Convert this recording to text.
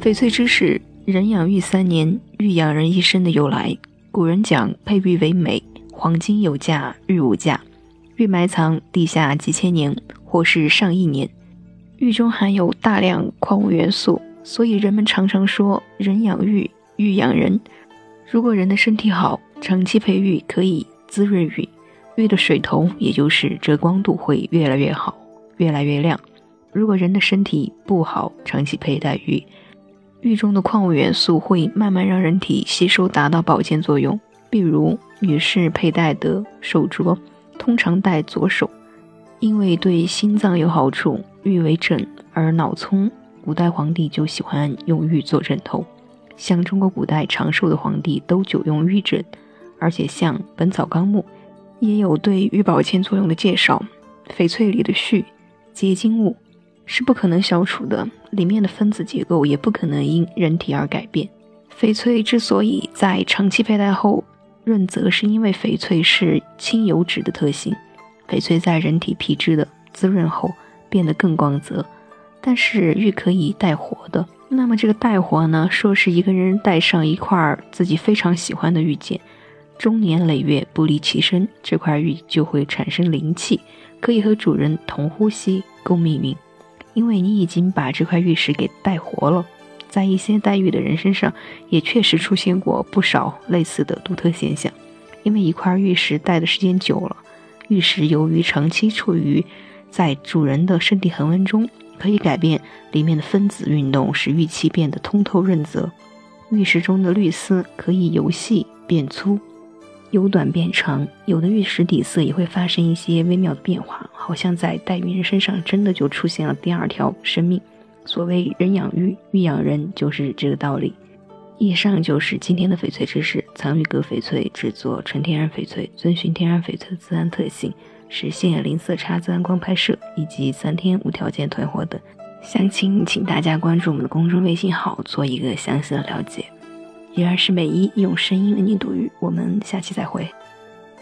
翡翠知识：人养玉三年，玉养人一生的由来。古人讲佩玉为美，黄金有价，玉无价。玉埋藏地下几千年，或是上亿年。玉中含有大量矿物元素，所以人们常常说人养玉，玉养人。如果人的身体好，长期培育可以滋润玉，玉的水头也就是遮光度会越来越好，越来越亮。如果人的身体不好，长期佩戴玉，玉中的矿物元素会慢慢让人体吸收，达到保健作用。比如女士佩戴的手镯，通常戴左手，因为对心脏有好处。玉为枕，而脑聪，古代皇帝就喜欢用玉做枕头。像中国古代长寿的皇帝都久用玉枕，而且像《本草纲目》也有对玉保健作用的介绍。翡翠里的絮，结晶物。是不可能消除的，里面的分子结构也不可能因人体而改变。翡翠之所以在长期佩戴后润泽，是因为翡翠是轻油脂的特性。翡翠在人体皮质的滋润后变得更光泽。但是玉可以带活的，那么这个带活呢？说是一个人带上一块自己非常喜欢的玉剑，终年累月不离其身，这块玉就会产生灵气，可以和主人同呼吸，共命运。因为你已经把这块玉石给带活了，在一些带玉的人身上，也确实出现过不少类似的独特现象。因为一块玉石戴的时间久了，玉石由于长期处于在主人的身体恒温中，可以改变里面的分子运动，使玉器变得通透润泽。玉石中的绿丝可以由细变粗。由短变长，有的玉石底色也会发生一些微妙的变化，好像在戴玉人身上真的就出现了第二条生命。所谓人养玉，玉养人，就是这个道理。以上就是今天的翡翠知识。藏玉阁翡翠制作纯天然翡翠，遵循天然翡翠的自然特性，实现零色差、自然光拍摄以及三天无条件退货等。详情请大家关注我们的公众微信号，做一个详细的了解。依然是美一用声音为你读语，我们下期再会。